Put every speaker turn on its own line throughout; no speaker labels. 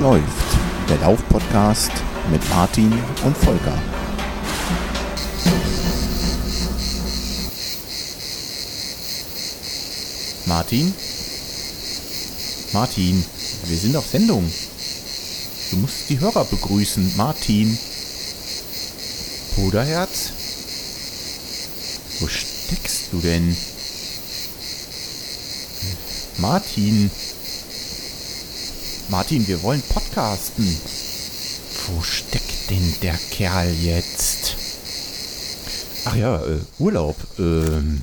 Läuft? Der Lauf-Podcast mit Martin und Volker. Martin? Martin, wir sind auf Sendung. Du musst die Hörer begrüßen, Martin. Bruderherz? Wo steckst du denn? Martin. Martin, wir wollen podcasten. Wo steckt denn der Kerl jetzt? Ach ja, äh, Urlaub. Ähm,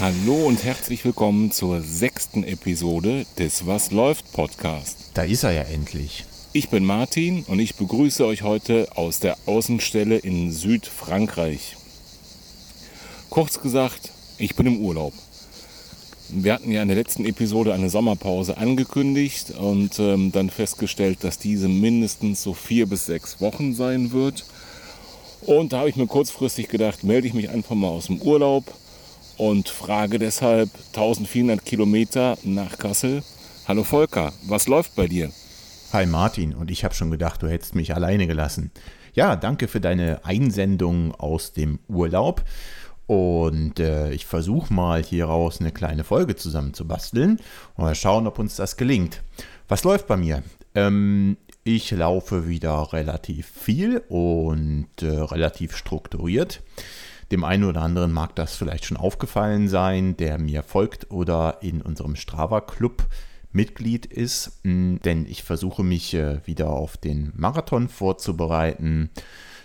Hallo und herzlich willkommen zur sechsten Episode des Was läuft Podcast.
da ist er ja endlich.
Ich bin Martin und ich begrüße euch heute aus der Außenstelle in Südfrankreich. Kurz gesagt, ich bin im Urlaub. Wir hatten ja in der letzten Episode eine Sommerpause angekündigt und ähm, dann festgestellt, dass diese mindestens so vier bis sechs Wochen sein wird. Und da habe ich mir kurzfristig gedacht, melde ich mich einfach mal aus dem Urlaub und frage deshalb 1400 Kilometer nach Kassel. Hallo Volker, was läuft bei dir?
Hi Martin, und ich habe schon gedacht, du hättest mich alleine gelassen. Ja, danke für deine Einsendung aus dem Urlaub. Und äh, ich versuche mal hieraus eine kleine Folge zusammen zu basteln und mal schauen, ob uns das gelingt. Was läuft bei mir? Ähm, ich laufe wieder relativ viel und äh, relativ strukturiert. Dem einen oder anderen mag das vielleicht schon aufgefallen sein, der mir folgt oder in unserem Strava-Club Mitglied ist, mh, denn ich versuche mich äh, wieder auf den Marathon vorzubereiten.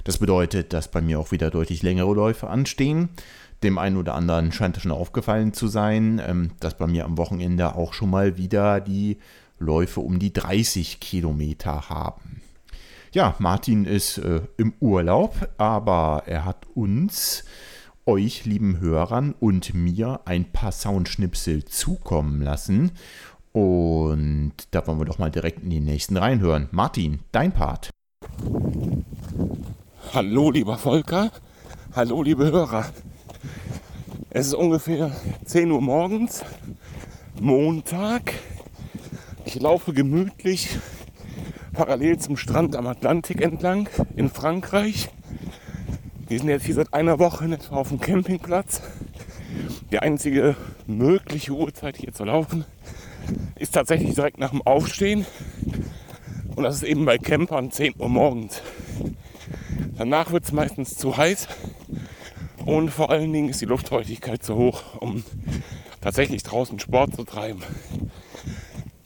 Das bedeutet, dass bei mir auch wieder deutlich längere Läufe anstehen. Dem einen oder anderen scheint es schon aufgefallen zu sein, ähm, dass bei mir am Wochenende auch schon mal wieder die Läufe um die 30 Kilometer haben. Ja, Martin ist äh, im Urlaub, aber er hat uns, euch lieben Hörern und mir ein paar Soundschnipsel zukommen lassen. Und da wollen wir doch mal direkt in die nächsten reinhören. Martin, dein Part.
Hallo lieber Volker, hallo liebe Hörer. Es ist ungefähr 10 Uhr morgens, Montag. Ich laufe gemütlich parallel zum Strand am Atlantik entlang in Frankreich. Wir sind jetzt hier seit einer Woche etwa auf dem Campingplatz. Die einzige mögliche Uhrzeit hier zu laufen ist tatsächlich direkt nach dem Aufstehen. Und das ist eben bei Campern 10 Uhr morgens. Danach wird es meistens zu heiß und vor allen Dingen ist die Luftfeuchtigkeit zu hoch, um tatsächlich draußen Sport zu treiben.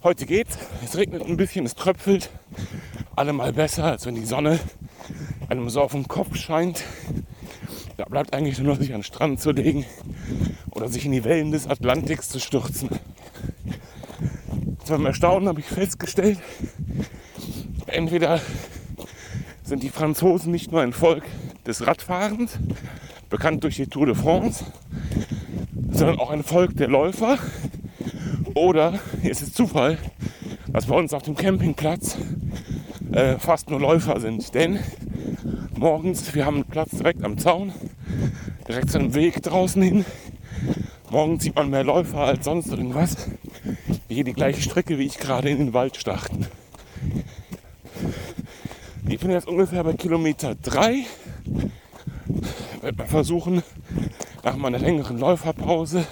Heute geht's, es regnet ein bisschen, es tröpfelt. Allemal besser, als wenn die Sonne einem so auf den Kopf scheint. Da bleibt eigentlich nur noch sich an den Strand zu legen oder sich in die Wellen des Atlantiks zu stürzen. Zu meinem Erstaunen habe ich festgestellt, entweder sind die Franzosen nicht nur ein Volk des Radfahrens, bekannt durch die Tour de France, sondern auch ein Volk der Läufer. Oder es ist Zufall, dass bei uns auf dem Campingplatz äh, fast nur Läufer sind. Denn morgens, wir haben einen Platz direkt am Zaun, direkt zu einem Weg draußen hin. Morgens sieht man mehr Läufer als sonst irgendwas. Gehen die gleiche Strecke wie ich gerade in den Wald starten. Ich bin jetzt ungefähr bei Kilometer 3. Werde mal versuchen, nach meiner längeren Läuferpause,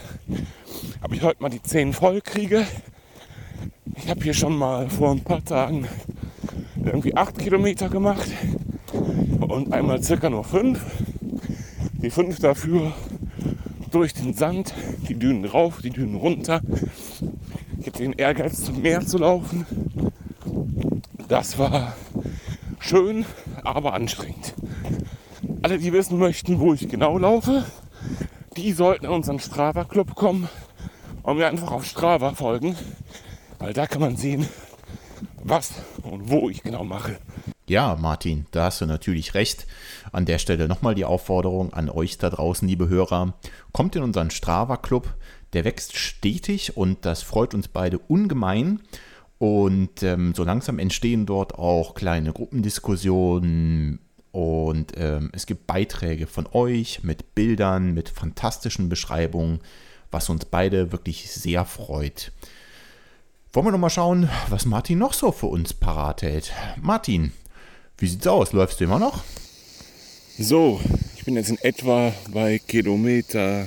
ob ich heute mal die 10 voll kriege. Ich habe hier schon mal vor ein paar Tagen irgendwie 8 Kilometer gemacht und einmal circa nur 5. Die 5 dafür durch den Sand, die Dünen rauf, die Dünen runter. Ich habe den Ehrgeiz zum Meer zu laufen. Das war schön, aber anstrengend. Alle, die wissen möchten, wo ich genau laufe, die sollten in unseren Strava-Club kommen und mir einfach auf Strava folgen, weil da kann man sehen, was und wo ich genau mache.
Ja, Martin, da hast du natürlich recht. An der Stelle nochmal die Aufforderung an euch da draußen, liebe Hörer. Kommt in unseren Strava-Club. Der wächst stetig und das freut uns beide ungemein. Und ähm, so langsam entstehen dort auch kleine Gruppendiskussionen und ähm, es gibt Beiträge von euch mit Bildern, mit fantastischen Beschreibungen, was uns beide wirklich sehr freut. Wollen wir noch mal schauen, was Martin noch so für uns parat hält. Martin, wie sieht's aus? Läufst du immer noch?
So, ich bin jetzt in etwa bei Kilometer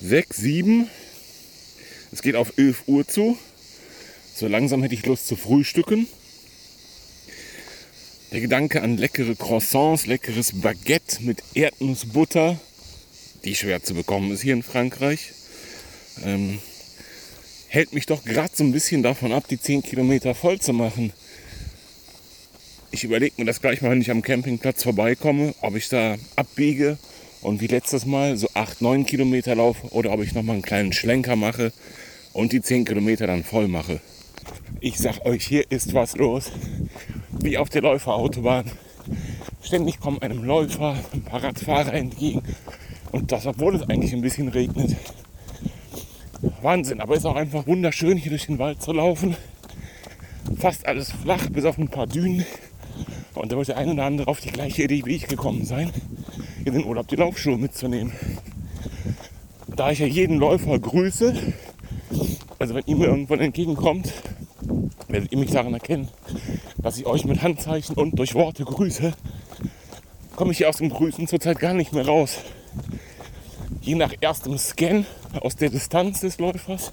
6, 7. Es geht auf 11 Uhr zu. So langsam hätte ich Lust zu frühstücken. Der Gedanke an leckere Croissants, leckeres Baguette mit Erdnussbutter, die schwer zu bekommen ist hier in Frankreich, ähm, hält mich doch gerade so ein bisschen davon ab, die 10 Kilometer voll zu machen. Ich überlege mir das gleich mal, wenn ich am Campingplatz vorbeikomme, ob ich da abbiege und wie letztes Mal so 8, 9 Kilometer laufe oder ob ich nochmal einen kleinen Schlenker mache und die 10 Kilometer dann voll mache. Ich sag euch, hier ist was los wie auf der Läuferautobahn. Ständig kommen einem Läufer, ein paar Radfahrer entgegen. Und das, obwohl es eigentlich ein bisschen regnet. Wahnsinn, aber es ist auch einfach wunderschön, hier durch den Wald zu laufen. Fast alles flach, bis auf ein paar Dünen. Und da wird der eine oder andere auf die gleiche Idee wie ich gekommen sein, in den Urlaub die Laufschuhe mitzunehmen. Da ich ja jeden Läufer grüße, also wenn ihr mir irgendwann entgegenkommt, werdet ihr mich daran erkennen, dass ich euch mit Handzeichen und durch Worte grüße, komme ich hier aus dem Grüßen zurzeit gar nicht mehr raus. Je nach erstem Scan aus der Distanz des Läufers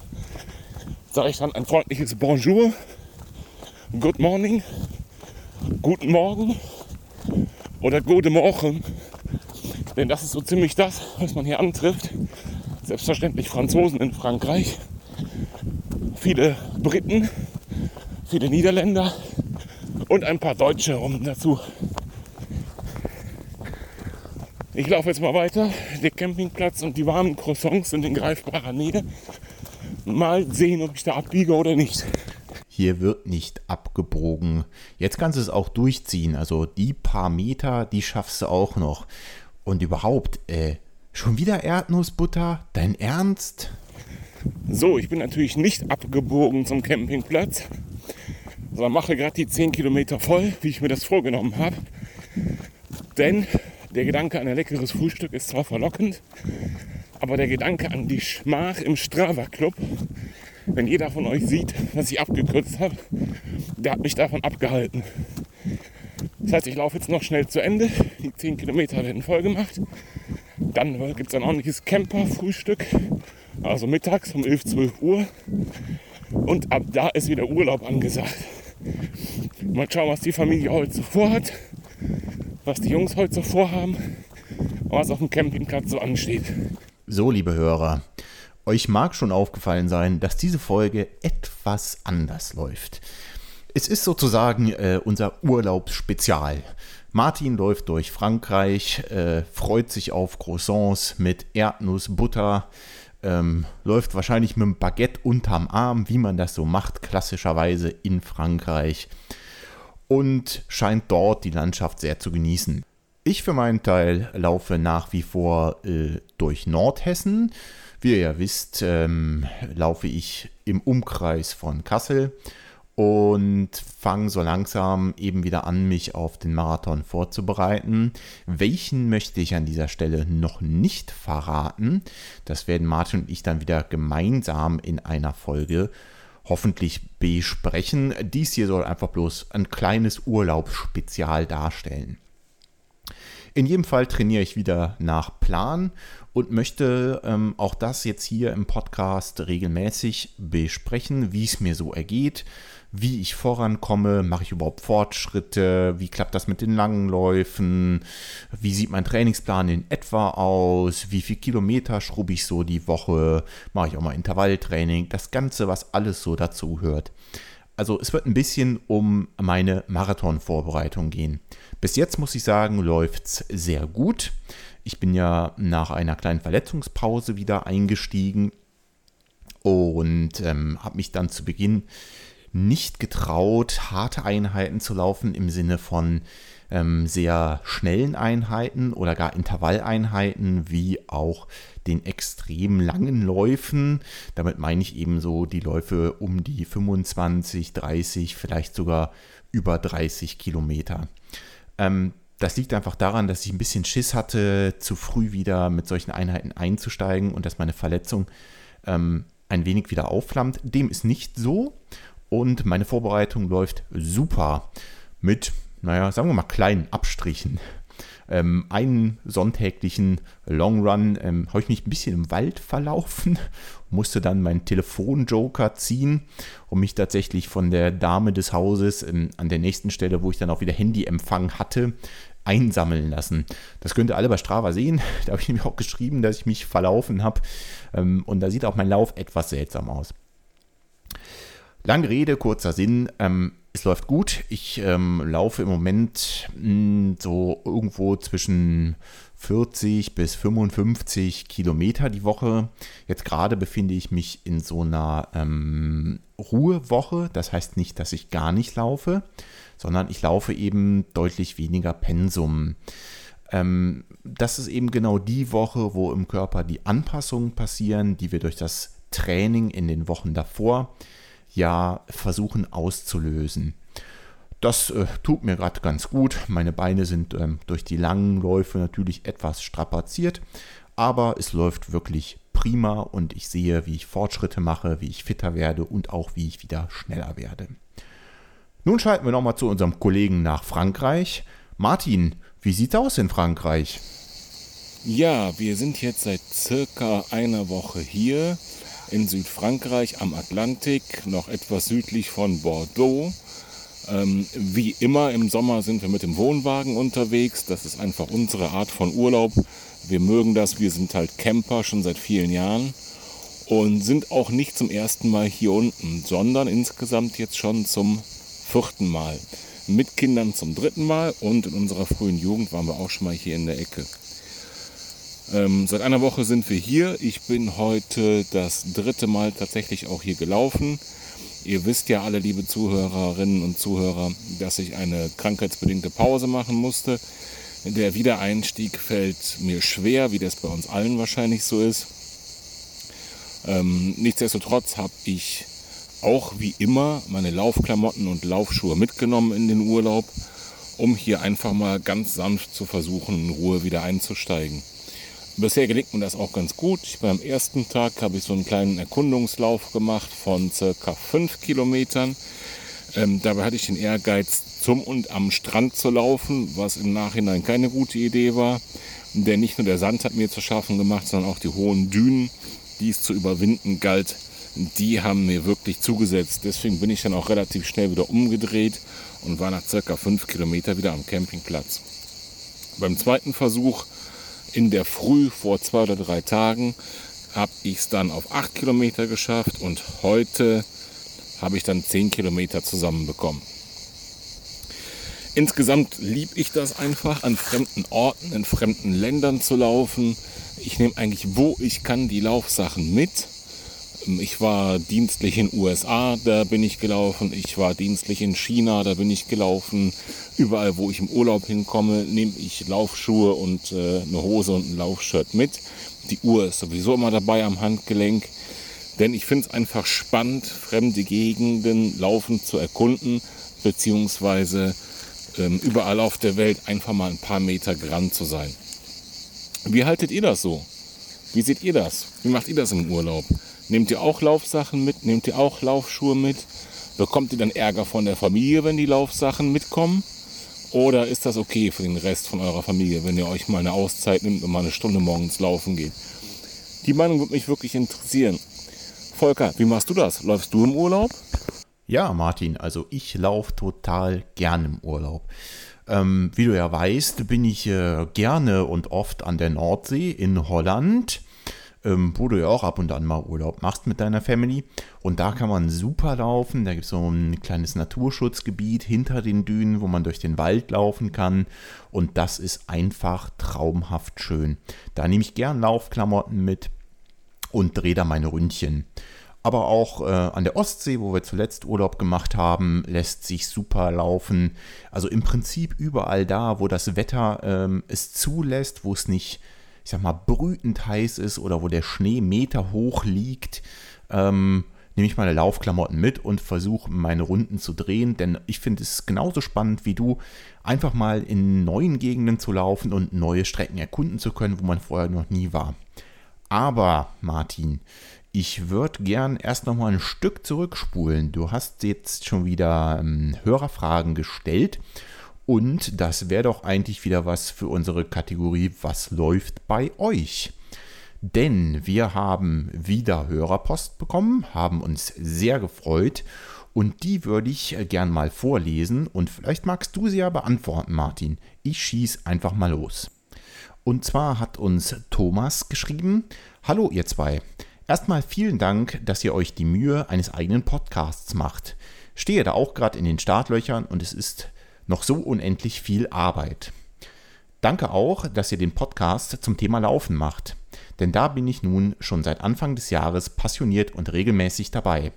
sage ich dann ein freundliches Bonjour, Good Morning, Guten Morgen oder Gute Morgen. Denn das ist so ziemlich das, was man hier antrifft. Selbstverständlich Franzosen in Frankreich, viele Briten, viele Niederländer und ein paar Deutsche rum dazu. Ich laufe jetzt mal weiter. Der Campingplatz und die warmen Croissants sind in greifbarer Nähe. Mal sehen, ob ich da abbiege oder nicht.
Hier wird nicht abgebogen. Jetzt kannst du es auch durchziehen. Also die paar Meter, die schaffst du auch noch. Und überhaupt, äh, schon wieder Erdnussbutter? Dein Ernst?
So, ich bin natürlich nicht abgebogen zum Campingplatz, sondern mache gerade die 10 Kilometer voll, wie ich mir das vorgenommen habe. Denn der Gedanke an ein leckeres Frühstück ist zwar verlockend, aber der Gedanke an die Schmach im Strava Club, wenn jeder von euch sieht, was ich abgekürzt habe, der hat mich davon abgehalten. Das heißt, ich laufe jetzt noch schnell zu Ende. Die 10 Kilometer werden voll gemacht. Dann gibt es ein ordentliches Camper-Frühstück also mittags um 11, 12 Uhr. Und ab da ist wieder Urlaub angesagt. Mal schauen, was die Familie heute so vorhat, was die Jungs heute so vorhaben und was auf dem Campingplatz so ansteht.
So, liebe Hörer, euch mag schon aufgefallen sein, dass diese Folge etwas anders läuft. Es ist sozusagen äh, unser Urlaubsspezial. Martin läuft durch Frankreich, äh, freut sich auf Croissants mit Erdnuss, Butter, ähm, läuft wahrscheinlich mit einem Baguette unterm Arm, wie man das so macht, klassischerweise in Frankreich. Und scheint dort die Landschaft sehr zu genießen. Ich für meinen Teil laufe nach wie vor äh, durch Nordhessen. Wie ihr ja wisst, ähm, laufe ich im Umkreis von Kassel und fange so langsam eben wieder an, mich auf den Marathon vorzubereiten. Welchen möchte ich an dieser Stelle noch nicht verraten. Das werden Martin und ich dann wieder gemeinsam in einer Folge hoffentlich besprechen. Dies hier soll einfach bloß ein kleines Urlaubsspezial darstellen. In jedem Fall trainiere ich wieder nach Plan und möchte ähm, auch das jetzt hier im Podcast regelmäßig besprechen, wie es mir so ergeht, wie ich vorankomme, mache ich überhaupt Fortschritte, wie klappt das mit den langen Läufen, wie sieht mein Trainingsplan in etwa aus, wie viel Kilometer schrubbe ich so die Woche, mache ich auch mal Intervalltraining, das Ganze, was alles so dazu gehört. Also es wird ein bisschen um meine Marathonvorbereitung gehen. Bis jetzt muss ich sagen, läuft es sehr gut. Ich bin ja nach einer kleinen Verletzungspause wieder eingestiegen und ähm, habe mich dann zu Beginn nicht getraut, harte Einheiten zu laufen im Sinne von ähm, sehr schnellen Einheiten oder gar Intervalleinheiten, wie auch den extrem langen Läufen. Damit meine ich eben so die Läufe um die 25, 30, vielleicht sogar über 30 Kilometer. Ähm, das liegt einfach daran, dass ich ein bisschen Schiss hatte, zu früh wieder mit solchen Einheiten einzusteigen und dass meine Verletzung ähm, ein wenig wieder aufflammt. Dem ist nicht so und meine Vorbereitung läuft super mit, naja, sagen wir mal kleinen Abstrichen. Ähm, einen sonntäglichen Long Run ähm, habe ich mich ein bisschen im Wald verlaufen, musste dann meinen Telefonjoker ziehen und mich tatsächlich von der Dame des Hauses ähm, an der nächsten Stelle, wo ich dann auch wieder Handyempfang hatte, einsammeln lassen. Das könnt ihr alle bei Strava sehen. Da habe ich nämlich auch geschrieben, dass ich mich verlaufen habe. Ähm, und da sieht auch mein Lauf etwas seltsam aus. Lange Rede, kurzer Sinn. Ähm, es läuft gut. Ich ähm, laufe im Moment mh, hm, so irgendwo zwischen 40 bis 55 Kilometer die Woche. Jetzt gerade befinde ich mich in so einer ähm, Ruhewoche. Das heißt nicht, dass ich gar nicht laufe, sondern ich laufe eben deutlich weniger Pensum. Ähm, das ist eben genau die Woche, wo im Körper die Anpassungen passieren, die wir durch das Training in den Wochen davor ja versuchen auszulösen. Das äh, tut mir gerade ganz gut. Meine Beine sind ähm, durch die langen Läufe natürlich etwas strapaziert, aber es läuft wirklich prima und ich sehe, wie ich Fortschritte mache, wie ich fitter werde und auch wie ich wieder schneller werde. Nun schalten wir nochmal zu unserem Kollegen nach Frankreich. Martin, wie sieht es aus in Frankreich?
Ja, wir sind jetzt seit circa einer Woche hier in Südfrankreich am Atlantik, noch etwas südlich von Bordeaux. Ähm, wie immer im Sommer sind wir mit dem Wohnwagen unterwegs. Das ist einfach unsere Art von Urlaub. Wir mögen das. Wir sind halt Camper schon seit vielen Jahren und sind auch nicht zum ersten Mal hier unten, sondern insgesamt jetzt schon zum vierten Mal. Mit Kindern zum dritten Mal und in unserer frühen Jugend waren wir auch schon mal hier in der Ecke. Ähm, seit einer Woche sind wir hier. Ich bin heute das dritte Mal tatsächlich auch hier gelaufen. Ihr wisst ja alle, liebe Zuhörerinnen und Zuhörer, dass ich eine krankheitsbedingte Pause machen musste. Der Wiedereinstieg fällt mir schwer, wie das bei uns allen wahrscheinlich so ist. Ähm, nichtsdestotrotz habe ich auch wie immer meine Laufklamotten und Laufschuhe mitgenommen in den Urlaub, um hier einfach mal ganz sanft zu versuchen, in Ruhe wieder einzusteigen. Bisher gelingt mir das auch ganz gut. Beim ersten Tag habe ich so einen kleinen Erkundungslauf gemacht von circa 5 Kilometern. Ähm, dabei hatte ich den Ehrgeiz, zum und am Strand zu laufen, was im Nachhinein keine gute Idee war. Denn nicht nur der Sand hat mir zu schaffen gemacht, sondern auch die hohen Dünen, die es zu überwinden galt, die haben mir wirklich zugesetzt. Deswegen bin ich dann auch relativ schnell wieder umgedreht und war nach circa 5 Kilometern wieder am Campingplatz. Beim zweiten Versuch in der Früh vor zwei oder drei Tagen habe ich es dann auf acht Kilometer geschafft und heute habe ich dann zehn Kilometer zusammenbekommen. Insgesamt liebe ich das einfach, an fremden Orten, in fremden Ländern zu laufen. Ich nehme eigentlich, wo ich kann, die Laufsachen mit. Ich war dienstlich in USA, da bin ich gelaufen. Ich war dienstlich in China, da bin ich gelaufen. Überall, wo ich im Urlaub hinkomme, nehme ich Laufschuhe und äh, eine Hose und ein Laufshirt mit. Die Uhr ist sowieso immer dabei am Handgelenk. Denn ich finde es einfach spannend, fremde Gegenden laufen zu erkunden, beziehungsweise ähm, überall auf der Welt einfach mal ein paar Meter gran zu sein. Wie haltet ihr das so? Wie seht ihr das? Wie macht ihr das im Urlaub? Nehmt ihr auch Laufsachen mit? Nehmt ihr auch Laufschuhe mit? Bekommt ihr dann Ärger von der Familie, wenn die Laufsachen mitkommen? Oder ist das okay für den Rest von eurer Familie, wenn ihr euch mal eine Auszeit nimmt und mal eine Stunde morgens laufen geht? Die Meinung würde mich wirklich interessieren. Volker, wie machst du das? Läufst du im Urlaub?
Ja, Martin, also ich laufe total gern im Urlaub. Ähm, wie du ja weißt, bin ich äh, gerne und oft an der Nordsee in Holland ähm, wo du ja auch ab und an mal Urlaub machst mit deiner Family. Und da kann man super laufen. Da gibt es so ein kleines Naturschutzgebiet hinter den Dünen, wo man durch den Wald laufen kann. Und das ist einfach traumhaft schön. Da nehme ich gern Laufklamotten mit und drehe da meine Ründchen. Aber auch äh, an der Ostsee, wo wir zuletzt Urlaub gemacht haben, lässt sich super laufen. Also im Prinzip überall da, wo das Wetter ähm, es zulässt, wo es nicht ich sag mal, brütend heiß ist oder wo der Schnee Meter hoch liegt, ähm, nehme ich meine Laufklamotten mit und versuche meine Runden zu drehen, denn ich finde es genauso spannend wie du, einfach mal in neuen Gegenden zu laufen und neue Strecken erkunden zu können, wo man vorher noch nie war. Aber, Martin, Ich würde gern erst noch mal ein Stück zurückspulen. Du hast jetzt schon wieder ähm, Hörerfragen gestellt und das wäre doch eigentlich wieder was für unsere Kategorie Was läuft bei euch? Denn wir haben wieder Hörerpost bekommen, haben uns sehr gefreut und die würde ich gern mal vorlesen und vielleicht magst du sie ja beantworten, Martin. Ich schieß einfach mal los. Und zwar hat uns Thomas geschrieben: Hallo, ihr zwei. Erstmal vielen Dank, dass ihr euch die Mühe eines eigenen Podcasts macht. Stehe da auch gerade in den Startlöchern und es ist noch so unendlich viel Arbeit. Danke auch, dass ihr den Podcast zum Thema Laufen macht, denn da bin ich nun schon seit Anfang des Jahres passioniert und regelmäßig dabei.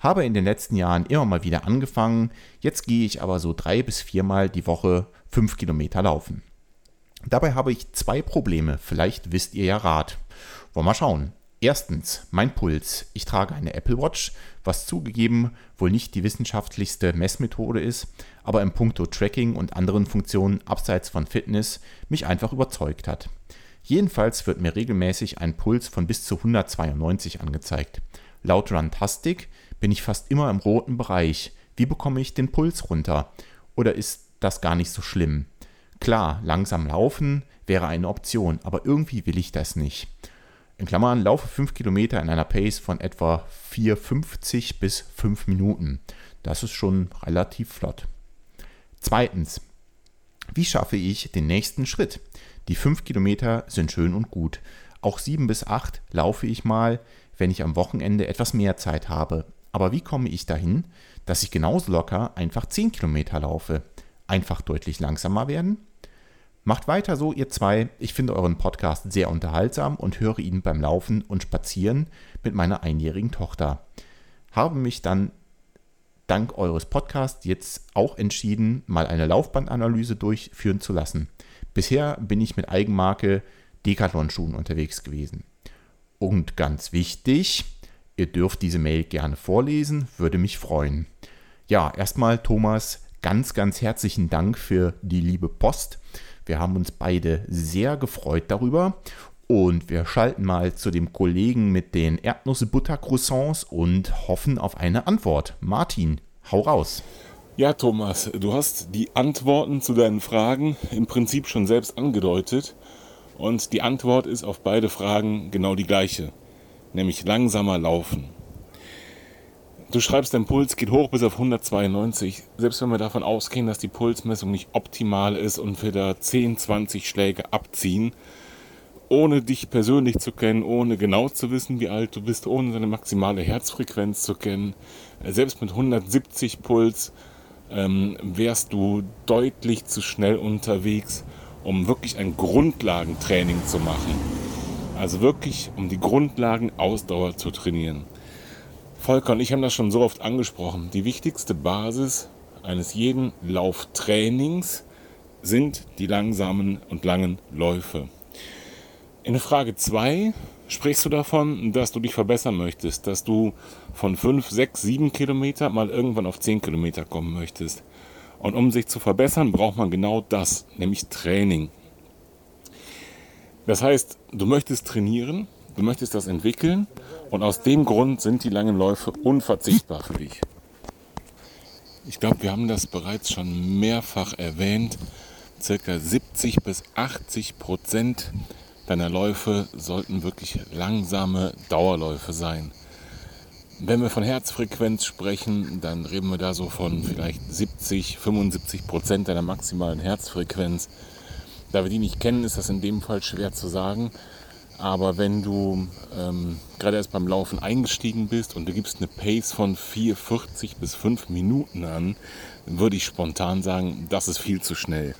Habe in den letzten Jahren immer mal wieder angefangen, jetzt gehe ich aber so drei bis viermal die Woche fünf Kilometer laufen. Dabei habe ich zwei Probleme, vielleicht wisst ihr ja Rat. Wollen wir schauen. Erstens, mein Puls. Ich trage eine Apple Watch, was zugegeben wohl nicht die wissenschaftlichste Messmethode ist, aber im Punkto Tracking und anderen Funktionen abseits von Fitness mich einfach überzeugt hat. Jedenfalls wird mir regelmäßig ein Puls von bis zu 192 angezeigt. Laut Runtastic bin ich fast immer im roten Bereich. Wie bekomme ich den Puls runter? Oder ist das gar nicht so schlimm? Klar, langsam laufen wäre eine Option, aber irgendwie will ich das nicht in Klammern, laufe 5 Kilometer in einer Pace von etwa 4,50 bis 5 Minuten. Das ist schon relativ flott. Zweitens, wie schaffe ich den nächsten Schritt? Die 5 Kilometer sind schön und gut. Auch 7 bis 8 laufe ich mal, wenn ich am Wochenende etwas mehr Zeit habe. Aber wie komme ich dahin, dass ich genauso locker einfach 10 Kilometer laufe? Einfach deutlich langsamer werden? Macht weiter so, ihr zwei. Ich finde euren Podcast sehr unterhaltsam und höre ihn beim Laufen und Spazieren mit meiner einjährigen Tochter. Habe mich dann dank eures Podcasts jetzt auch entschieden, mal eine Laufbandanalyse durchführen zu lassen. Bisher bin ich mit Eigenmarke Decathlon-Schuhen unterwegs gewesen. Und ganz wichtig, ihr dürft diese Mail gerne vorlesen, würde mich freuen. Ja, erstmal Thomas, ganz, ganz herzlichen Dank für die liebe Post. Wir haben uns beide sehr gefreut darüber. Und wir schalten mal zu dem Kollegen mit den Erdnuss-Butter-Croissants und hoffen auf eine Antwort. Martin, hau raus.
Ja, Thomas, du hast die Antworten zu deinen Fragen im Prinzip schon selbst angedeutet. Und die Antwort ist auf beide Fragen genau die gleiche, nämlich langsamer laufen. Du schreibst, dein Puls geht hoch bis auf 192. Selbst wenn wir davon ausgehen, dass die Pulsmessung nicht optimal ist und wir da 10, 20 Schläge abziehen, ohne dich persönlich zu kennen, ohne genau zu wissen, wie alt du bist, ohne deine maximale Herzfrequenz zu kennen, äh, selbst mit 170 Puls ähm, wärst du deutlich zu schnell unterwegs, um wirklich ein Grundlagentraining zu machen. Also wirklich, um die Grundlagen Ausdauer zu trainieren. Volker und ich haben das schon so oft angesprochen. Die wichtigste Basis eines jeden Lauftrainings sind die langsamen und langen Läufe. In Frage 2 sprichst du davon, dass du dich verbessern möchtest, dass du von 5, 6, 7 Kilometer mal irgendwann auf 10 Kilometer kommen möchtest. Und um sich zu verbessern, braucht man genau das, nämlich Training. Das heißt, du möchtest trainieren, du möchtest das entwickeln und aus dem Grund sind die langen Läufe unverzichtbar für dich. Ich glaube, wir haben das bereits schon mehrfach erwähnt. Circa 70 bis 80 Prozent deiner Läufe sollten wirklich langsame Dauerläufe sein. Wenn wir von Herzfrequenz sprechen, dann reden wir da so von vielleicht 70, 75 Prozent deiner maximalen Herzfrequenz. Da wir die nicht kennen, ist das in dem Fall schwer zu sagen. Aber wenn du ähm, gerade erst beim Laufen eingestiegen bist und du gibst eine Pace von 4,40 bis 5 Minuten an, würde ich spontan sagen, das ist viel zu schnell.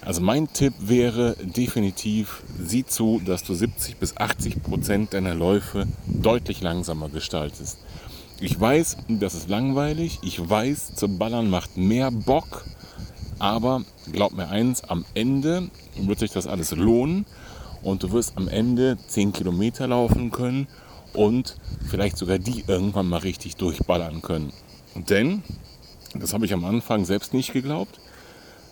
Also mein Tipp wäre definitiv, sieh zu, dass du 70 bis 80 Prozent deiner Läufe deutlich langsamer gestaltest. Ich weiß, das ist langweilig. Ich weiß, zu ballern macht mehr Bock. Aber glaub mir eins, am Ende wird sich das alles lohnen und du wirst am Ende 10 Kilometer laufen können und vielleicht sogar die irgendwann mal richtig durchballern können. Denn, das habe ich am Anfang selbst nicht geglaubt,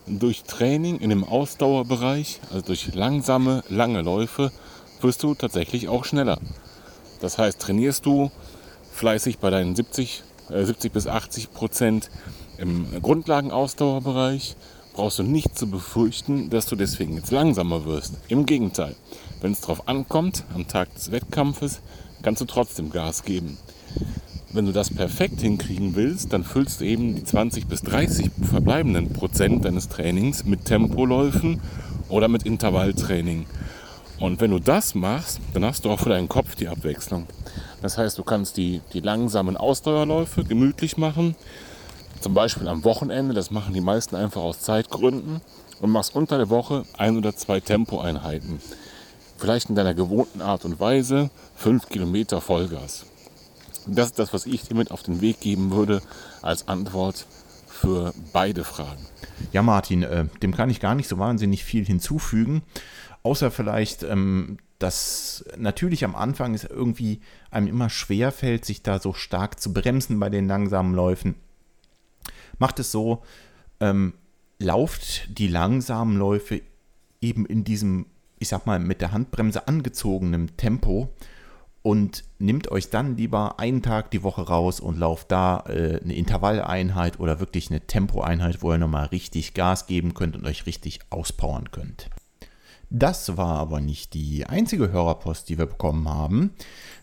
durch Training in dem Ausdauerbereich, also durch langsame, lange Läufe, wirst du tatsächlich auch schneller. Das heißt, trainierst du fleißig bei deinen 70, äh, 70 bis 80 Prozent im Grundlagenausdauerbereich, brauchst du nicht zu befürchten, dass du deswegen jetzt langsamer wirst. Im Gegenteil, wenn es darauf ankommt, am Tag des Wettkampfes, kannst du trotzdem Gas geben. Wenn du das perfekt hinkriegen willst, dann füllst du eben die 20 bis 30 verbleibenden Prozent deines Trainings mit Tempoläufen oder mit Intervalltraining. Und wenn du das machst, dann hast du auch für deinen Kopf die Abwechslung. Das heißt, du kannst die, die langsamen Ausdauerläufe gemütlich machen, zum Beispiel am Wochenende, das machen die meisten einfach aus Zeitgründen, und machst unter der Woche ein oder zwei Tempoeinheiten. Vielleicht in deiner gewohnten Art und Weise, fünf Kilometer Vollgas. Das ist das, was ich dir mit auf den Weg geben würde als Antwort für beide Fragen.
Ja, Martin, äh, dem kann ich gar nicht so wahnsinnig viel hinzufügen, außer vielleicht, ähm, dass natürlich am Anfang es irgendwie einem immer schwer fällt, sich da so stark zu bremsen bei den langsamen Läufen. Macht es so, ähm, lauft die langsamen Läufe eben in diesem, ich sag mal, mit der Handbremse angezogenen Tempo und nimmt euch dann lieber einen Tag die Woche raus und lauft da äh, eine Intervalleinheit oder wirklich eine Tempoeinheit, wo ihr nochmal richtig Gas geben könnt und euch richtig auspowern könnt. Das war aber nicht die einzige Hörerpost, die wir bekommen haben.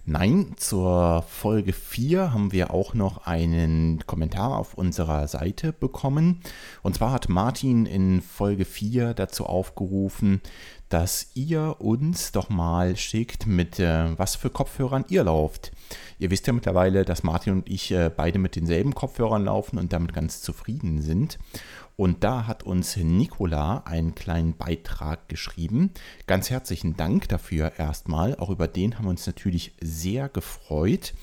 Nein, zur Folge 4 haben wir auch noch einen Kommentar auf unserer Seite bekommen. Und zwar hat Martin in Folge 4 dazu aufgerufen, dass ihr uns doch mal schickt, mit äh, was für Kopfhörern ihr lauft. Ihr wisst ja mittlerweile, dass Martin und ich äh, beide mit denselben Kopfhörern laufen und damit ganz zufrieden sind. Und da hat uns Nicola einen kleinen Beitrag geschrieben. Ganz herzlichen Dank dafür erstmal. Auch über den haben wir uns natürlich sehr gefreut.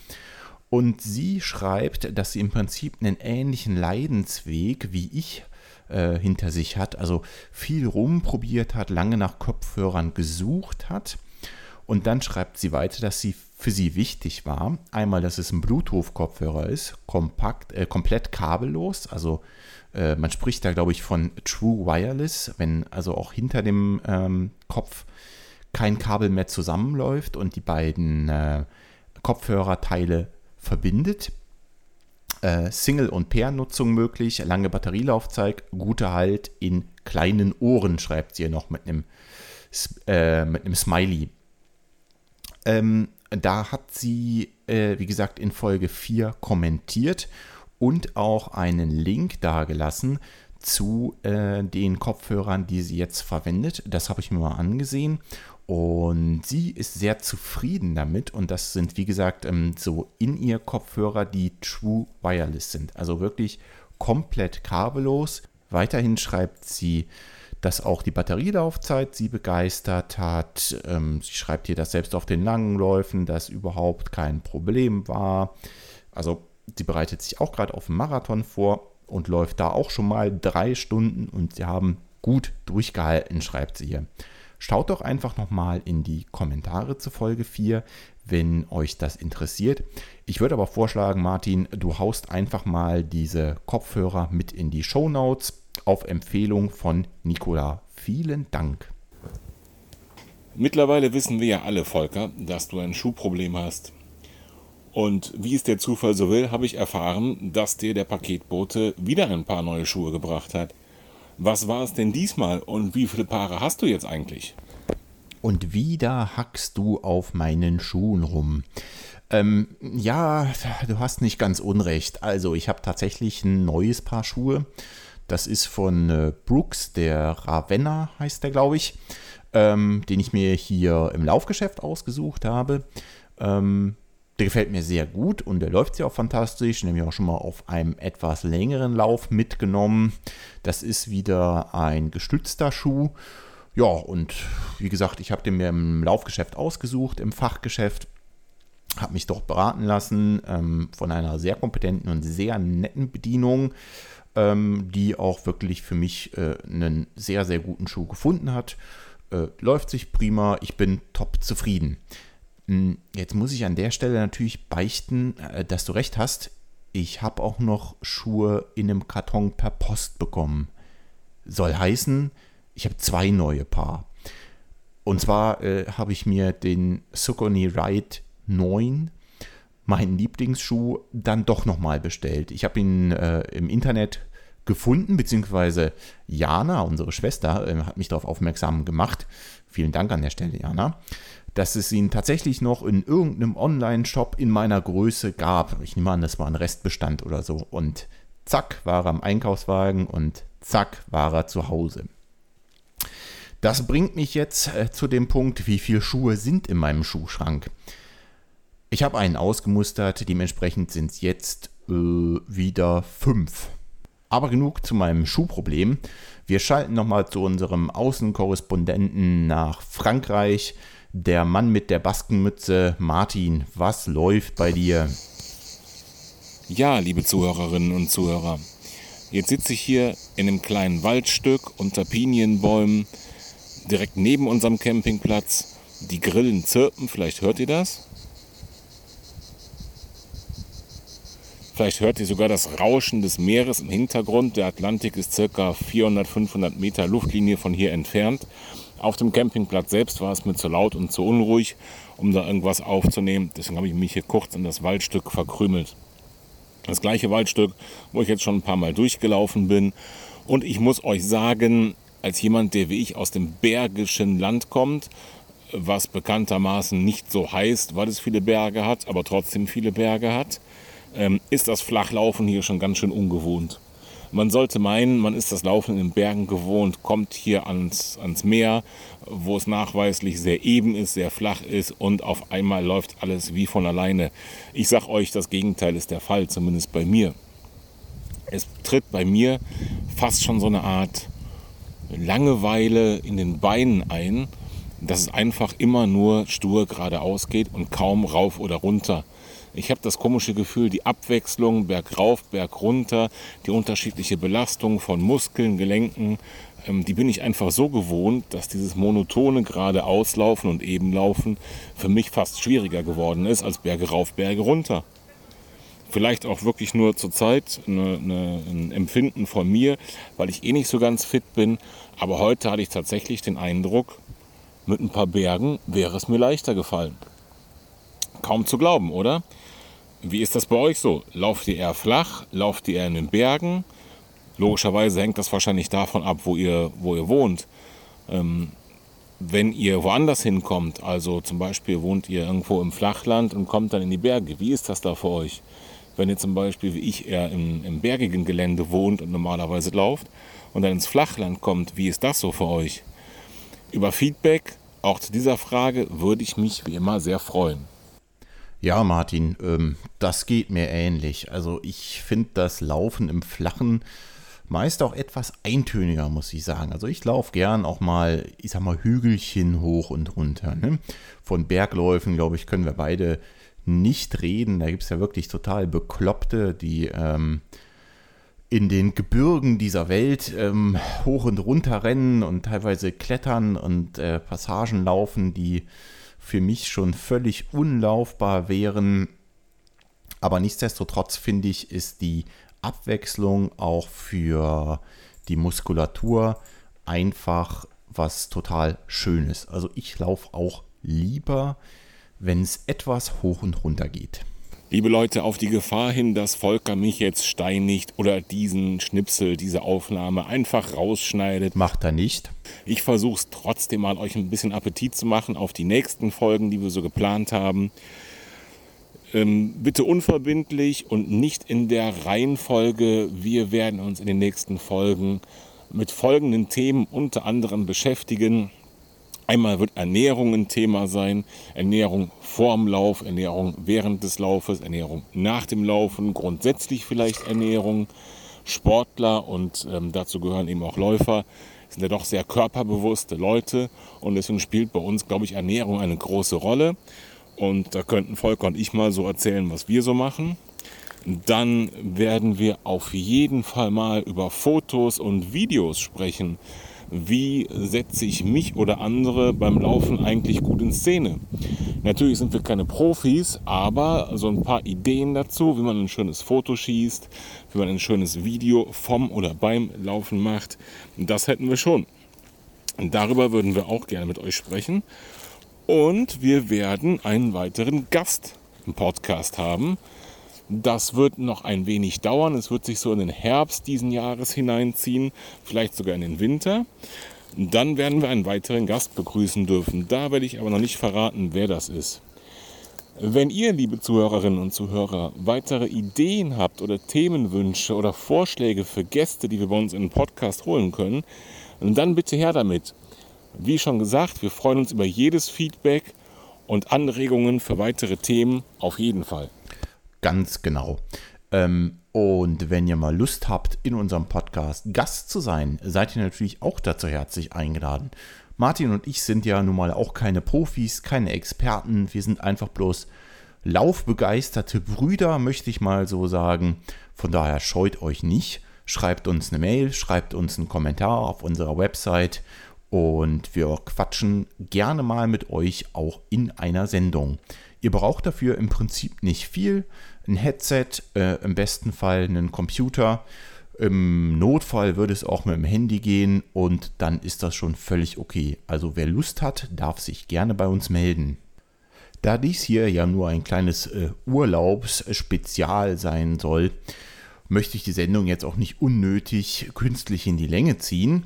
Und sie schreibt, dass sie im Prinzip einen ähnlichen Leidensweg wie ich äh, hinter sich hat. Also viel rumprobiert hat, lange nach Kopfhörern gesucht hat. Und dann schreibt sie weiter, dass sie für sie wichtig war. Einmal, dass es ein Bluetooth-Kopfhörer ist, kompakt, äh, komplett kabellos, also äh, man spricht da, glaube ich, von True Wireless, wenn also auch hinter dem ähm, Kopf kein Kabel mehr zusammenläuft und die beiden äh, Kopfhörerteile verbindet. Äh, Single- und Pair-Nutzung möglich, lange Batterielaufzeit, guter Halt in kleinen Ohren, schreibt sie noch mit einem, äh, mit einem Smiley. Ähm, da hat sie, äh, wie gesagt, in Folge 4 kommentiert und auch einen Link dargelassen zu äh, den Kopfhörern, die sie jetzt verwendet. Das habe ich mir mal angesehen und sie ist sehr zufrieden damit und das sind wie gesagt ähm, so in ihr Kopfhörer, die True Wireless sind. Also wirklich komplett kabellos. Weiterhin schreibt sie, dass auch die Batterielaufzeit sie begeistert hat. Ähm, sie schreibt hier, dass selbst auf den langen Läufen das überhaupt kein Problem war. Also Sie bereitet sich auch gerade auf einen Marathon vor und läuft da auch schon mal drei Stunden und sie haben gut durchgehalten, schreibt sie hier. Schaut doch einfach nochmal in die Kommentare zu Folge 4, wenn euch das interessiert. Ich würde aber vorschlagen, Martin, du haust einfach mal diese Kopfhörer mit in die Show Notes auf Empfehlung von Nicola. Vielen Dank.
Mittlerweile wissen wir ja alle, Volker, dass du ein Schuhproblem hast. Und wie es der Zufall so will, habe ich erfahren, dass dir der Paketbote wieder ein paar neue Schuhe gebracht hat. Was war es denn diesmal und wie viele Paare hast du jetzt eigentlich?
Und wieder hackst du auf meinen Schuhen rum. Ähm, ja, du hast nicht ganz unrecht. Also, ich habe tatsächlich ein neues Paar Schuhe. Das ist von äh, Brooks, der Ravenna heißt der, glaube ich, ähm, den ich mir hier im Laufgeschäft ausgesucht habe. Ähm, der gefällt mir sehr gut und der läuft ja auch fantastisch. Den habe ich auch schon mal auf einem etwas längeren Lauf mitgenommen. Das ist wieder ein gestützter Schuh. Ja, und wie gesagt, ich habe den mir im Laufgeschäft ausgesucht, im Fachgeschäft. Habe mich dort beraten lassen ähm, von einer sehr kompetenten und sehr netten Bedienung, ähm, die auch wirklich für mich äh, einen sehr, sehr guten Schuh gefunden hat. Äh, läuft sich prima, ich bin top zufrieden. Hm, jetzt muss ich an der Stelle natürlich beichten, äh, dass du recht hast. Ich habe auch noch Schuhe in einem Karton per Post bekommen. Soll heißen, ich habe zwei neue Paar. Und zwar äh, habe ich mir den Sukoni Ride 9 meinen Lieblingsschuh dann doch nochmal bestellt. Ich habe ihn äh, im Internet gefunden, beziehungsweise Jana, unsere Schwester, äh, hat mich darauf aufmerksam gemacht. Vielen Dank an der Stelle, Jana. Dass es ihn tatsächlich noch in irgendeinem Online-Shop in meiner Größe gab. Ich nehme an, das war ein Restbestand oder so. Und zack, war er am Einkaufswagen und zack, war er zu Hause. Das bringt mich jetzt äh, zu dem Punkt, wie viele Schuhe sind in meinem Schuhschrank. Ich habe einen ausgemustert, dementsprechend sind es jetzt äh, wieder fünf. Aber genug zu meinem Schuhproblem. Wir schalten nochmal zu unserem Außenkorrespondenten nach Frankreich. Der Mann mit der Baskenmütze, Martin, was läuft bei dir?
Ja, liebe Zuhörerinnen und Zuhörer, jetzt sitze ich hier in einem kleinen Waldstück unter Pinienbäumen direkt neben unserem Campingplatz. Die Grillen zirpen, vielleicht hört ihr das. Vielleicht hört ihr sogar das Rauschen des Meeres im Hintergrund. Der Atlantik ist circa 400, 500 Meter Luftlinie von hier entfernt. Auf dem Campingplatz selbst war es mir zu laut und zu unruhig, um da irgendwas aufzunehmen. Deswegen habe ich mich hier kurz in das Waldstück verkrümelt. Das gleiche Waldstück, wo ich jetzt schon ein paar Mal durchgelaufen bin. Und ich muss euch sagen, als jemand, der wie ich aus dem bergischen Land kommt, was bekanntermaßen nicht so heißt, weil es viele Berge hat, aber trotzdem viele Berge hat, ähm, ist das Flachlaufen hier schon ganz schön ungewohnt. Man sollte meinen, man ist das Laufen in den Bergen gewohnt, kommt hier ans, ans Meer, wo es nachweislich sehr eben ist, sehr flach ist und auf einmal läuft alles wie von alleine. Ich sag euch, das Gegenteil ist der Fall, zumindest bei mir. Es tritt bei mir fast schon so eine Art Langeweile in den Beinen ein, dass es einfach immer nur stur geradeaus geht und kaum rauf oder runter. Ich habe das komische Gefühl, die Abwechslung bergauf, bergunter, die unterschiedliche Belastung von Muskeln, Gelenken, ähm, die bin ich einfach so gewohnt, dass dieses monotone geradeauslaufen und ebenlaufen für mich fast schwieriger geworden ist als Berge rauf, Berge runter vielleicht auch wirklich nur zur Zeit eine, eine, ein Empfinden von mir, weil ich eh nicht so ganz fit bin. Aber heute hatte ich tatsächlich den Eindruck, mit ein paar Bergen wäre es mir leichter gefallen. Kaum zu glauben, oder? Wie ist das bei euch so? Lauft ihr eher flach? Lauft ihr eher in den Bergen? Logischerweise hängt das wahrscheinlich davon ab, wo ihr, wo ihr wohnt. Ähm, wenn ihr woanders hinkommt, also zum Beispiel wohnt ihr irgendwo im Flachland und kommt dann in die Berge, wie ist das da für euch? Wenn ihr zum Beispiel wie ich eher im, im bergigen Gelände wohnt und normalerweise lauft und dann ins Flachland kommt, wie ist das so für euch? Über Feedback, auch zu dieser Frage, würde ich mich wie immer sehr freuen.
Ja, Martin, ähm, das geht mir ähnlich. Also ich finde das Laufen im Flachen meist auch etwas eintöniger, muss ich sagen. Also ich laufe gern auch mal, ich sag mal, Hügelchen hoch und runter. Ne? Von Bergläufen, glaube ich, können wir beide nicht reden. Da gibt es ja wirklich total Bekloppte, die ähm, in den Gebirgen dieser Welt ähm, hoch und runter rennen und teilweise klettern und äh, Passagen laufen, die für mich schon völlig unlaufbar wären. Aber nichtsdestotrotz finde ich, ist die Abwechslung auch für die Muskulatur einfach was total Schönes. Also ich laufe auch lieber wenn es etwas hoch und runter geht.
Liebe Leute, auf die Gefahr hin, dass Volker mich jetzt steinigt oder diesen Schnipsel, diese Aufnahme einfach rausschneidet.
Macht er nicht.
Ich versuche es trotzdem mal, euch ein bisschen Appetit zu machen auf die nächsten Folgen, die wir so geplant haben. Ähm, bitte unverbindlich und nicht in der Reihenfolge. Wir werden uns in den nächsten Folgen mit folgenden Themen unter anderem beschäftigen. Einmal wird Ernährung ein Thema sein, Ernährung vorm Lauf, Ernährung während des Laufes, Ernährung nach dem Laufen, grundsätzlich vielleicht Ernährung. Sportler und ähm, dazu gehören eben auch Läufer, sind ja doch sehr körperbewusste Leute und deswegen spielt bei uns, glaube ich, Ernährung eine große Rolle. Und da könnten Volker und ich mal so erzählen, was wir so machen. Dann werden wir auf jeden Fall mal über Fotos und Videos sprechen wie setze ich mich oder andere beim Laufen eigentlich gut in Szene. Natürlich sind wir keine Profis, aber so ein paar Ideen dazu, wie man ein schönes Foto schießt, wie man ein schönes Video vom oder beim Laufen macht, das hätten wir schon. Darüber würden wir auch gerne mit euch sprechen. Und wir werden einen weiteren Gast im Podcast haben. Das wird noch ein wenig dauern. Es wird sich so in den Herbst diesen Jahres hineinziehen, vielleicht sogar in den Winter. Dann werden wir einen weiteren Gast begrüßen dürfen. Da werde ich aber noch nicht verraten, wer das ist. Wenn ihr, liebe Zuhörerinnen und Zuhörer, weitere Ideen habt oder Themenwünsche oder Vorschläge für Gäste, die wir bei uns in den Podcast holen können, dann bitte her damit. Wie schon gesagt, wir freuen uns über jedes Feedback und Anregungen für weitere Themen auf jeden Fall.
Ganz genau. Ähm, und wenn ihr mal Lust habt, in unserem Podcast Gast zu sein, seid ihr natürlich auch dazu herzlich eingeladen. Martin und ich sind ja nun mal auch keine Profis, keine Experten. Wir sind einfach bloß laufbegeisterte Brüder, möchte ich mal so sagen. Von daher scheut euch nicht. Schreibt uns eine Mail, schreibt uns einen Kommentar auf unserer Website und wir quatschen gerne mal mit euch auch in einer Sendung. Ihr braucht dafür im Prinzip nicht viel. Ein Headset, äh, im besten Fall einen Computer. Im Notfall würde es auch mit dem Handy gehen und dann ist das schon völlig okay. Also wer Lust hat, darf sich gerne bei uns melden. Da dies hier ja nur ein kleines äh, Urlaubsspezial sein soll, möchte ich die Sendung jetzt auch nicht unnötig künstlich in die Länge ziehen.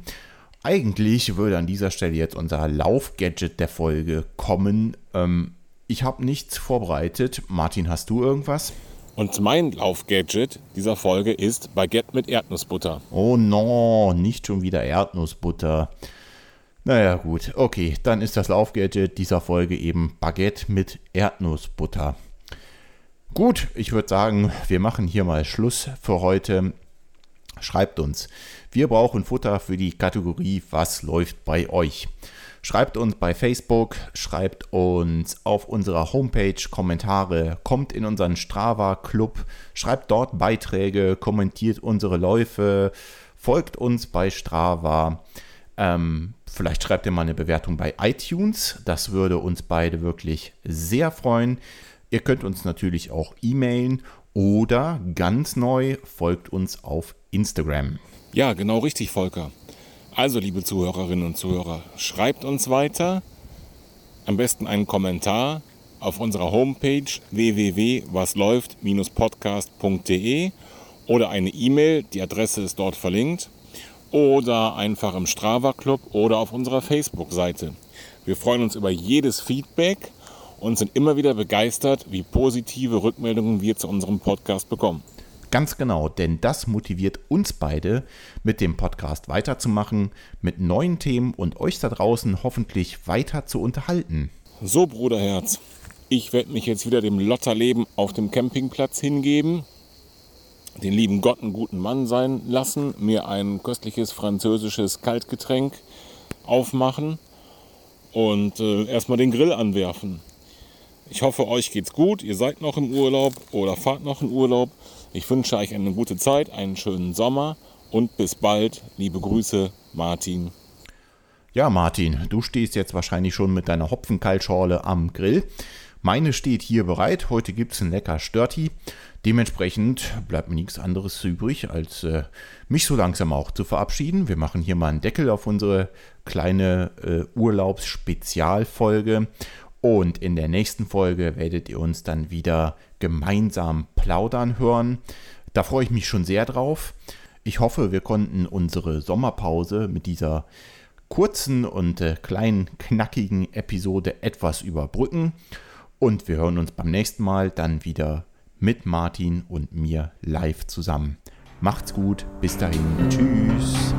Eigentlich würde an dieser Stelle jetzt unser Laufgadget der Folge kommen. Ähm, ich habe nichts vorbereitet. Martin, hast du irgendwas?
Und mein Laufgadget dieser Folge ist Baguette mit Erdnussbutter.
Oh no, nicht schon wieder Erdnussbutter. Naja, gut, okay, dann ist das Laufgadget dieser Folge eben Baguette mit Erdnussbutter. Gut, ich würde sagen, wir machen hier mal Schluss für heute. Schreibt uns. Wir brauchen Futter für die Kategorie Was läuft bei euch? Schreibt uns bei Facebook, schreibt uns auf unserer Homepage Kommentare, kommt in unseren Strava Club, schreibt dort Beiträge, kommentiert unsere Läufe, folgt uns bei Strava. Ähm, vielleicht schreibt ihr mal eine Bewertung bei iTunes. Das würde uns beide wirklich sehr freuen. Ihr könnt uns natürlich auch e-mailen oder ganz neu folgt uns auf Instagram.
Ja, genau richtig, Volker. Also, liebe Zuhörerinnen und Zuhörer, schreibt uns weiter. Am besten einen Kommentar auf unserer Homepage www.wasläuft-podcast.de oder eine E-Mail, die Adresse ist dort verlinkt, oder einfach im Strava Club oder auf unserer Facebook-Seite. Wir freuen uns über jedes Feedback und sind immer wieder begeistert, wie positive Rückmeldungen wir zu unserem Podcast bekommen.
Ganz genau, denn das motiviert uns beide, mit dem Podcast weiterzumachen, mit neuen Themen und euch da draußen hoffentlich weiter zu unterhalten.
So, Bruderherz, ich werde mich jetzt wieder dem Lotterleben auf dem Campingplatz hingeben, den lieben Gott einen guten Mann sein lassen, mir ein köstliches französisches Kaltgetränk aufmachen und äh, erstmal den Grill anwerfen. Ich hoffe, euch geht's gut. Ihr seid noch im Urlaub oder fahrt noch in Urlaub. Ich wünsche euch eine gute Zeit, einen schönen Sommer und bis bald. Liebe Grüße, Martin.
Ja, Martin, du stehst jetzt wahrscheinlich schon mit deiner Hopfenkaltschorle am Grill. Meine steht hier bereit. Heute gibt es ein lecker Störti. Dementsprechend bleibt mir nichts anderes übrig, als äh, mich so langsam auch zu verabschieden. Wir machen hier mal einen Deckel auf unsere kleine äh, Urlaubsspezialfolge. Und in der nächsten Folge werdet ihr uns dann wieder gemeinsam plaudern hören. Da freue ich mich schon sehr drauf. Ich hoffe, wir konnten unsere Sommerpause mit dieser kurzen und äh, kleinen, knackigen Episode etwas überbrücken. Und wir hören uns beim nächsten Mal dann wieder mit Martin und mir live zusammen. Macht's gut, bis dahin, tschüss.